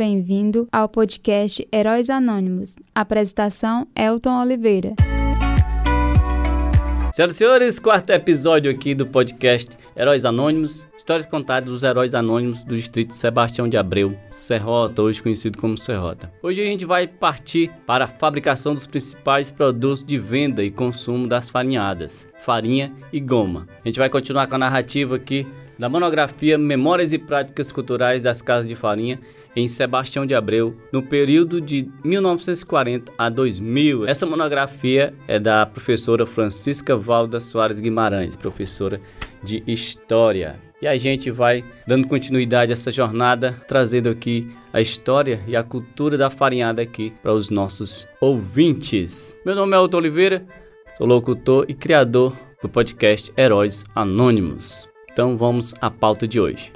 bem-vindo ao podcast Heróis Anônimos. Apresentação Elton Oliveira. Senhoras e senhores, quarto episódio aqui do podcast Heróis Anônimos, histórias contadas dos heróis anônimos do distrito Sebastião de Abreu, Serrota, hoje conhecido como Serrota. Hoje a gente vai partir para a fabricação dos principais produtos de venda e consumo das farinhadas, farinha e goma. A gente vai continuar com a narrativa aqui da monografia Memórias e Práticas Culturais das Casas de Farinha em Sebastião de Abreu, no período de 1940 a 2000. Essa monografia é da professora Francisca Valda Soares Guimarães, professora de História. E a gente vai dando continuidade a essa jornada, trazendo aqui a história e a cultura da farinhada aqui para os nossos ouvintes. Meu nome é Otto Oliveira, sou locutor e criador do podcast Heróis Anônimos. Então vamos à pauta de hoje.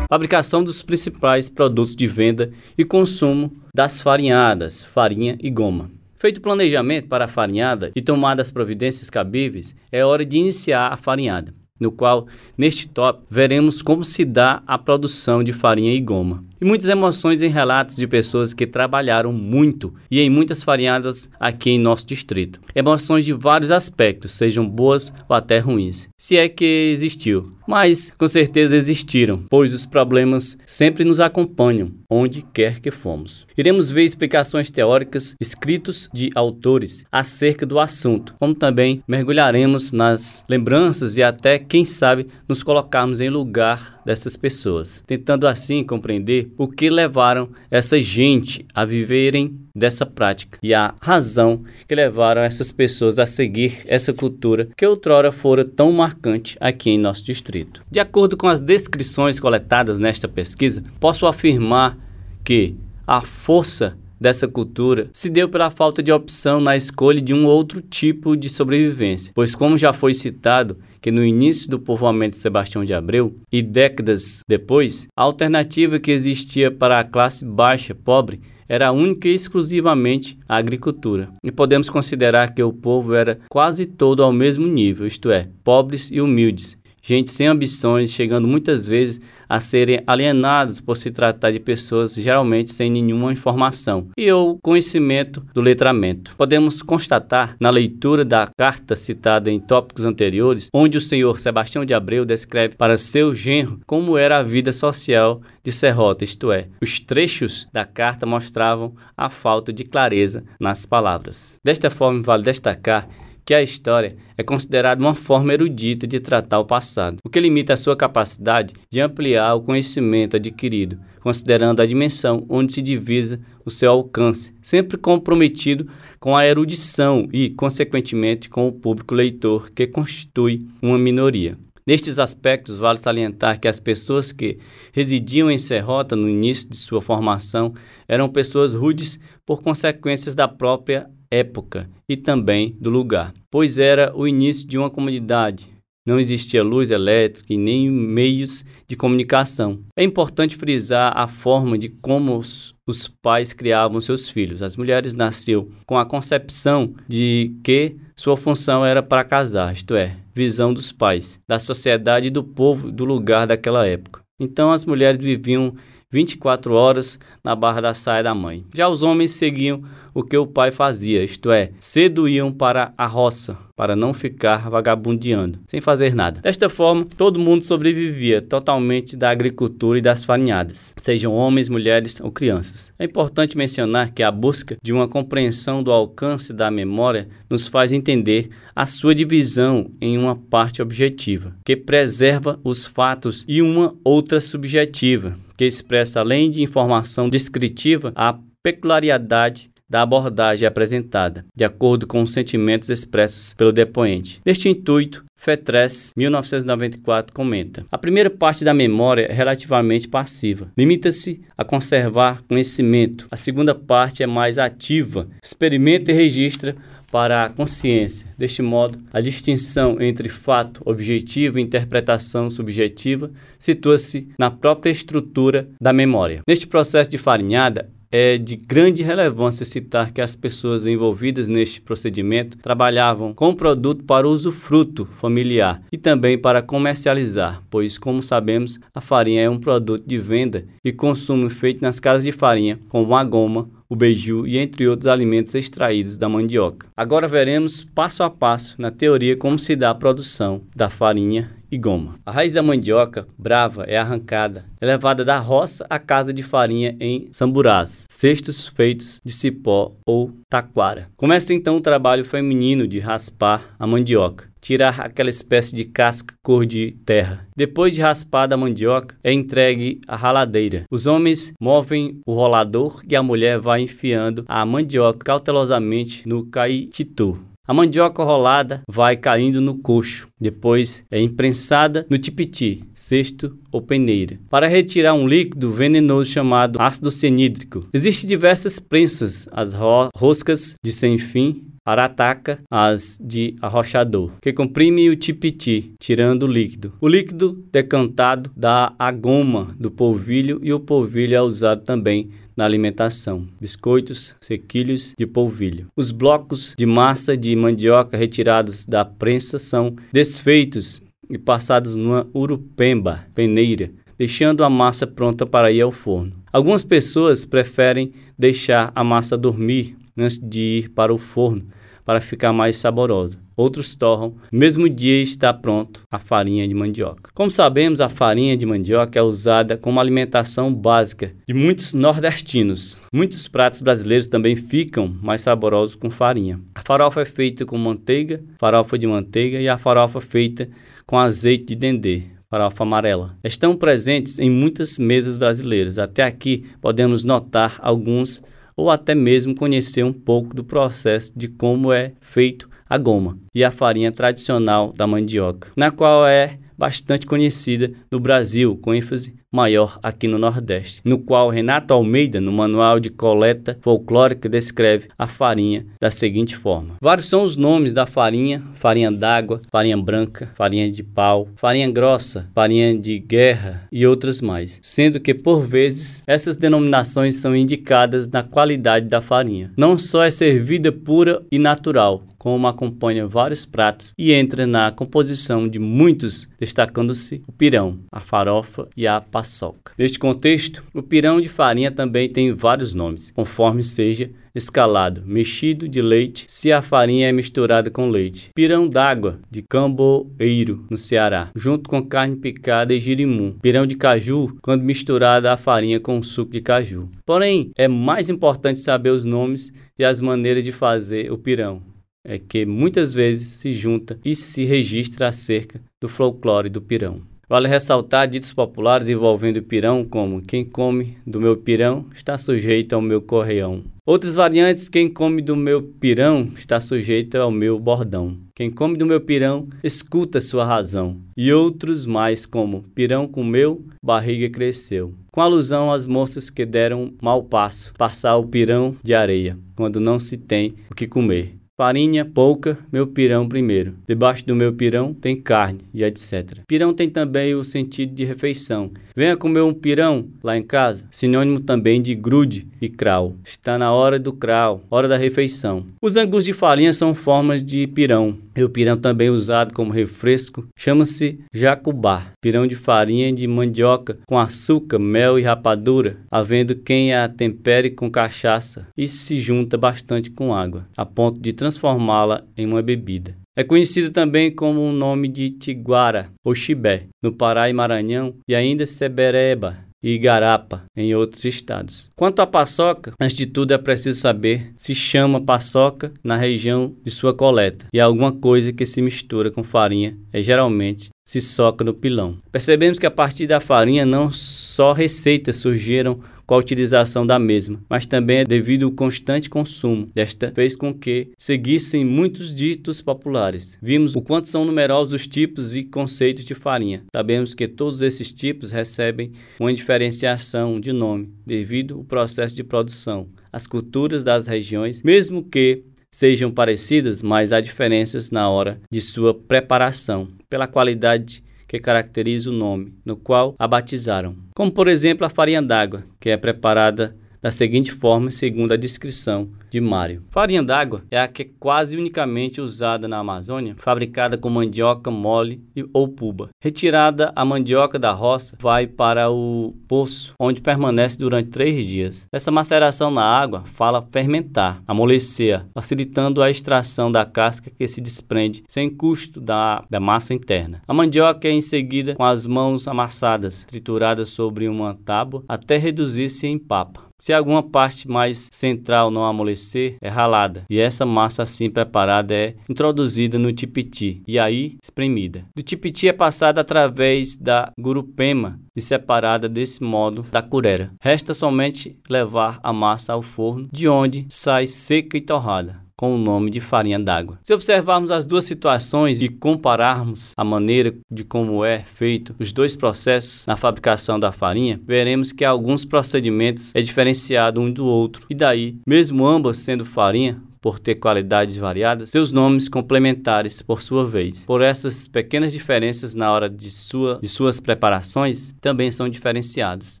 Fabricação dos principais produtos de venda e consumo das farinhadas, farinha e goma. Feito o planejamento para a farinhada e tomadas as providências cabíveis, é hora de iniciar a farinhada, no qual, neste tópico, veremos como se dá a produção de farinha e goma e muitas emoções em relatos de pessoas que trabalharam muito e em muitas farinhadas aqui em nosso distrito. Emoções de vários aspectos, sejam boas ou até ruins, se é que existiu. Mas com certeza existiram, pois os problemas sempre nos acompanham, onde quer que fomos. Iremos ver explicações teóricas, escritos de autores acerca do assunto, como também mergulharemos nas lembranças e até, quem sabe, nos colocarmos em lugar dessas pessoas, tentando assim compreender o que levaram essa gente a viverem dessa prática e a razão que levaram essas pessoas a seguir essa cultura que outrora fora tão marcante aqui em nosso distrito. De acordo com as descrições coletadas nesta pesquisa, posso afirmar que a força dessa cultura se deu pela falta de opção na escolha de um outro tipo de sobrevivência, pois como já foi citado que no início do povoamento de Sebastião de Abreu e décadas depois, a alternativa que existia para a classe baixa, pobre, era única e exclusivamente a agricultura. E podemos considerar que o povo era quase todo ao mesmo nível, isto é, pobres e humildes, gente sem ambições, chegando muitas vezes a serem alienados por se tratar de pessoas geralmente sem nenhuma informação e ou conhecimento do letramento. Podemos constatar na leitura da carta citada em tópicos anteriores, onde o senhor Sebastião de Abreu descreve para seu genro como era a vida social de Serrota, isto é, os trechos da carta mostravam a falta de clareza nas palavras. Desta forma, vale destacar que a história é considerada uma forma erudita de tratar o passado, o que limita a sua capacidade de ampliar o conhecimento adquirido, considerando a dimensão onde se divisa o seu alcance, sempre comprometido com a erudição e, consequentemente, com o público leitor, que constitui uma minoria. Nestes aspectos, vale salientar que as pessoas que residiam em Serrota no início de sua formação eram pessoas rudes por consequências da própria época e também do lugar, pois era o início de uma comunidade. Não existia luz elétrica e nem meios de comunicação. É importante frisar a forma de como os, os pais criavam seus filhos. As mulheres nasceram com a concepção de que sua função era para casar, isto é, visão dos pais, da sociedade e do povo do lugar daquela época. Então as mulheres viviam 24 horas na barra da saia da mãe. Já os homens seguiam o que o pai fazia, isto é, cedo iam para a roça, para não ficar vagabundeando, sem fazer nada. Desta forma, todo mundo sobrevivia totalmente da agricultura e das farinhadas, sejam homens, mulheres ou crianças. É importante mencionar que a busca de uma compreensão do alcance da memória nos faz entender a sua divisão em uma parte objetiva, que preserva os fatos, e uma outra subjetiva, que expressa, além de informação descritiva, a peculiaridade da abordagem apresentada, de acordo com os sentimentos expressos pelo depoente. Neste intuito, Fetres, 1994, comenta: A primeira parte da memória é relativamente passiva, limita-se a conservar conhecimento. A segunda parte é mais ativa, experimenta e registra para a consciência. Deste modo, a distinção entre fato objetivo e interpretação subjetiva situa-se na própria estrutura da memória. Neste processo de farinhada, é de grande relevância citar que as pessoas envolvidas neste procedimento trabalhavam com o produto para usufruto familiar e também para comercializar, pois, como sabemos, a farinha é um produto de venda e consumo feito nas casas de farinha, como a goma, o beiju e entre outros alimentos extraídos da mandioca. Agora veremos passo a passo na teoria como se dá a produção da farinha e goma. A raiz da mandioca brava é arrancada, é levada da roça à casa de farinha em samburás, cestos feitos de cipó ou taquara. Começa então o trabalho feminino de raspar a mandioca tirar aquela espécie de casca cor de terra. Depois de raspada a mandioca, é entregue à raladeira. Os homens movem o rolador e a mulher vai enfiando a mandioca cautelosamente no caititu. A mandioca rolada vai caindo no coxo, depois é imprensada no tipiti, cesto ou peneira, para retirar um líquido venenoso chamado ácido cianídrico. Existem diversas prensas, as ro roscas de sem fim, arataca, as de arrochador, que comprime o tipiti, tirando o líquido. O líquido decantado dá a goma do polvilho e o polvilho é usado também na alimentação, biscoitos, sequilhos de polvilho. Os blocos de massa de mandioca retirados da prensa são desfeitos e passados numa urupemba, peneira, deixando a massa pronta para ir ao forno. Algumas pessoas preferem deixar a massa dormir antes de ir para o forno para ficar mais saborosa. Outros torram, mesmo dia está pronto a farinha de mandioca. Como sabemos, a farinha de mandioca é usada como alimentação básica de muitos nordestinos. Muitos pratos brasileiros também ficam mais saborosos com farinha. A farofa é feita com manteiga, farofa de manteiga e a farofa feita com azeite de dendê, farofa amarela. Estão presentes em muitas mesas brasileiras. Até aqui podemos notar alguns ou até mesmo conhecer um pouco do processo de como é feito a goma e a farinha tradicional da mandioca, na qual é bastante conhecida no Brasil, com ênfase maior aqui no Nordeste, no qual Renato Almeida, no Manual de Coleta Folclórica, descreve a farinha da seguinte forma: Vários são os nomes da farinha: farinha d'água, farinha branca, farinha de pau, farinha grossa, farinha de guerra e outras mais, sendo que por vezes essas denominações são indicadas na qualidade da farinha. Não só é servida pura e natural, como acompanha vários pratos e entra na composição de muitos, destacando-se o pirão, a farofa e a paçoca. Neste contexto, o pirão de farinha também tem vários nomes, conforme seja escalado, mexido de leite, se a farinha é misturada com leite. Pirão d'água, de Camboeiro, no Ceará, junto com carne picada e girimum. Pirão de caju, quando misturada a farinha com suco de caju. Porém, é mais importante saber os nomes e as maneiras de fazer o pirão é que muitas vezes se junta e se registra acerca do folclore do pirão. Vale ressaltar ditos populares envolvendo pirão como quem come do meu pirão está sujeito ao meu correão. Outras variantes, quem come do meu pirão está sujeito ao meu bordão. Quem come do meu pirão escuta sua razão. E outros mais como pirão comeu, barriga cresceu. Com alusão às moças que deram mau passo, passar o pirão de areia, quando não se tem o que comer. Farinha pouca, meu pirão primeiro. Debaixo do meu pirão tem carne e etc. Pirão tem também o sentido de refeição. Venha comer um pirão lá em casa, sinônimo também de grude e crau. Está na hora do crau, hora da refeição. Os angus de farinha são formas de pirão. E o pirão também usado como refresco chama-se jacubá. Pirão de farinha de mandioca com açúcar, mel e rapadura, havendo quem a tempere com cachaça e se junta bastante com água, a ponto de transformá-la em uma bebida. É conhecida também como o nome de tiguara ou chibé, no Pará e Maranhão, e ainda sebereba, e Igarapa, em outros estados. Quanto à paçoca, antes de tudo é preciso saber se chama paçoca na região de sua coleta e alguma coisa que se mistura com farinha é geralmente se soca no pilão. Percebemos que a partir da farinha não só receitas surgiram com a utilização da mesma, mas também é devido ao constante consumo. Desta fez com que seguissem muitos ditos populares. Vimos o quanto são numerosos os tipos e conceitos de farinha. Sabemos que todos esses tipos recebem uma diferenciação de nome devido ao processo de produção, as culturas das regiões, mesmo que sejam parecidas, mas há diferenças na hora de sua preparação, pela qualidade que caracteriza o nome, no qual a batizaram. Como, por exemplo, a farinha d'água, que é preparada da seguinte forma, segundo a descrição de Mário. Farinha d'água é a que é quase unicamente usada na Amazônia, fabricada com mandioca mole ou puba. Retirada a mandioca da roça, vai para o poço, onde permanece durante três dias. Essa maceração na água fala fermentar, amolecer, facilitando a extração da casca que se desprende sem custo da, da massa interna. A mandioca é em seguida com as mãos amassadas, trituradas sobre uma tábua até reduzir-se em papa. Se alguma parte mais central não amolecer, é ralada, e essa massa assim preparada é introduzida no tipiti e aí espremida. Do tipiti é passada através da gurupema e separada desse modo da curera. Resta somente levar a massa ao forno, de onde sai seca e torrada com o nome de farinha d'água. Se observarmos as duas situações e compararmos a maneira de como é feito os dois processos na fabricação da farinha, veremos que alguns procedimentos é diferenciado um do outro. E daí, mesmo ambas sendo farinha, por ter qualidades variadas, seus nomes complementares por sua vez. Por essas pequenas diferenças na hora de, sua, de suas preparações, também são diferenciados.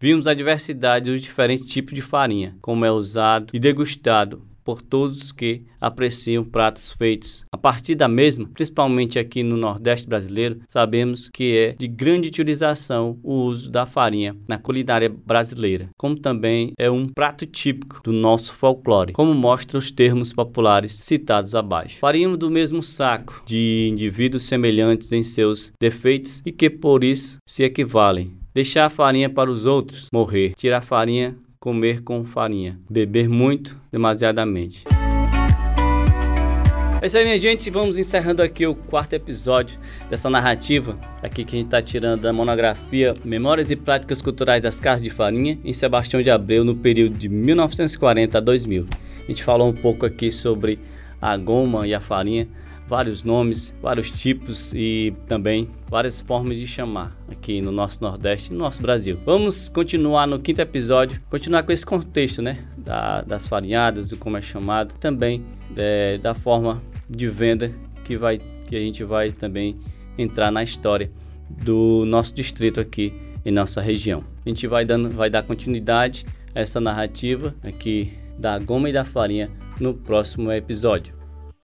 Vimos a diversidade dos diferentes tipos de farinha, como é usado e degustado por todos que apreciam pratos feitos a partir da mesma, principalmente aqui no Nordeste brasileiro, sabemos que é de grande utilização o uso da farinha na culinária brasileira, como também é um prato típico do nosso folclore, como mostram os termos populares citados abaixo. Farinha do mesmo saco de indivíduos semelhantes em seus defeitos e que por isso se equivalem. Deixar a farinha para os outros, morrer. Tirar a farinha comer com farinha, beber muito, demasiadamente. É isso aí, minha gente. Vamos encerrando aqui o quarto episódio dessa narrativa aqui que a gente está tirando da monografia Memórias e Práticas Culturais das Casas de Farinha em Sebastião de Abreu no período de 1940 a 2000. A gente falou um pouco aqui sobre a goma e a farinha vários nomes, vários tipos e também várias formas de chamar aqui no nosso Nordeste e no nosso Brasil. Vamos continuar no quinto episódio, continuar com esse contexto, né? Da, das farinhadas, do como é chamado, também é, da forma de venda que, vai, que a gente vai também entrar na história do nosso distrito aqui em nossa região. A gente vai, dando, vai dar continuidade a essa narrativa aqui da goma e da farinha no próximo episódio.